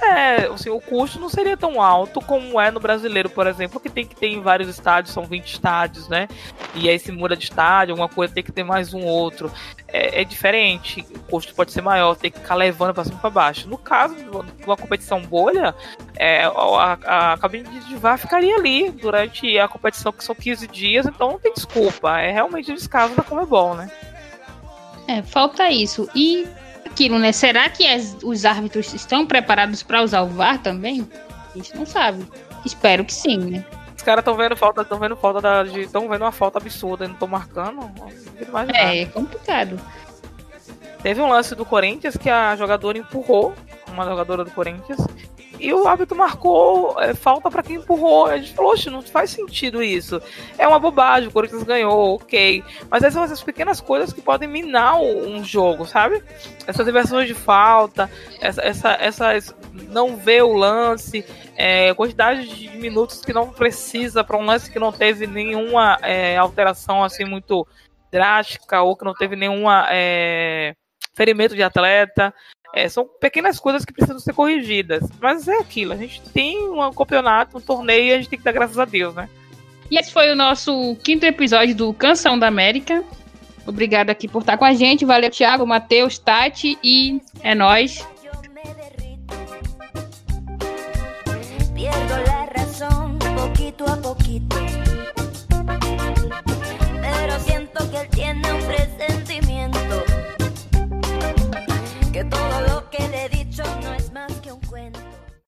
É, assim, o custo não seria tão alto como é no brasileiro, por exemplo, que tem que ter em vários estádios, são 20 estádios, né? E aí se muda de estádio, alguma coisa tem que ter mais um outro. É, é diferente, o custo pode ser maior, tem que ficar levando para cima e para baixo. No caso de uma competição bolha, é, a, a, cabine de VAR ficaria ali durante a competição, que são 15 dias, então não tem desculpa. É realmente o descaso da Comebol, né? É, falta isso. E aquilo, né? Será que as, os árbitros estão preparados para usar o VAR também? A gente não sabe. Espero que sim, né? Os caras estão vendo falta, estão vendo falta da. estão vendo uma falta absurda e não estão marcando. é, é complicado. Teve um lance do Corinthians que a jogadora empurrou, uma jogadora do Corinthians, e o árbitro marcou é, falta para quem empurrou. A gente falou, não faz sentido isso. É uma bobagem, o Corinthians ganhou, ok. Mas essas são essas pequenas coisas que podem minar um jogo, sabe? Essas inversões de falta, essa, essa, essas não ver o lance, é, quantidade de minutos que não precisa para um lance que não teve nenhuma é, alteração assim muito drástica ou que não teve nenhuma é, ferimento de atleta. É, são pequenas coisas que precisam ser corrigidas. Mas é aquilo, a gente tem um campeonato, um torneio e a gente tem que dar graças a Deus, né? E esse foi o nosso quinto episódio do Canção da América. Obrigado aqui por estar com a gente. Valeu, Thiago, Matheus, Tati e é nós. Pero siento que él tiene un presentimiento.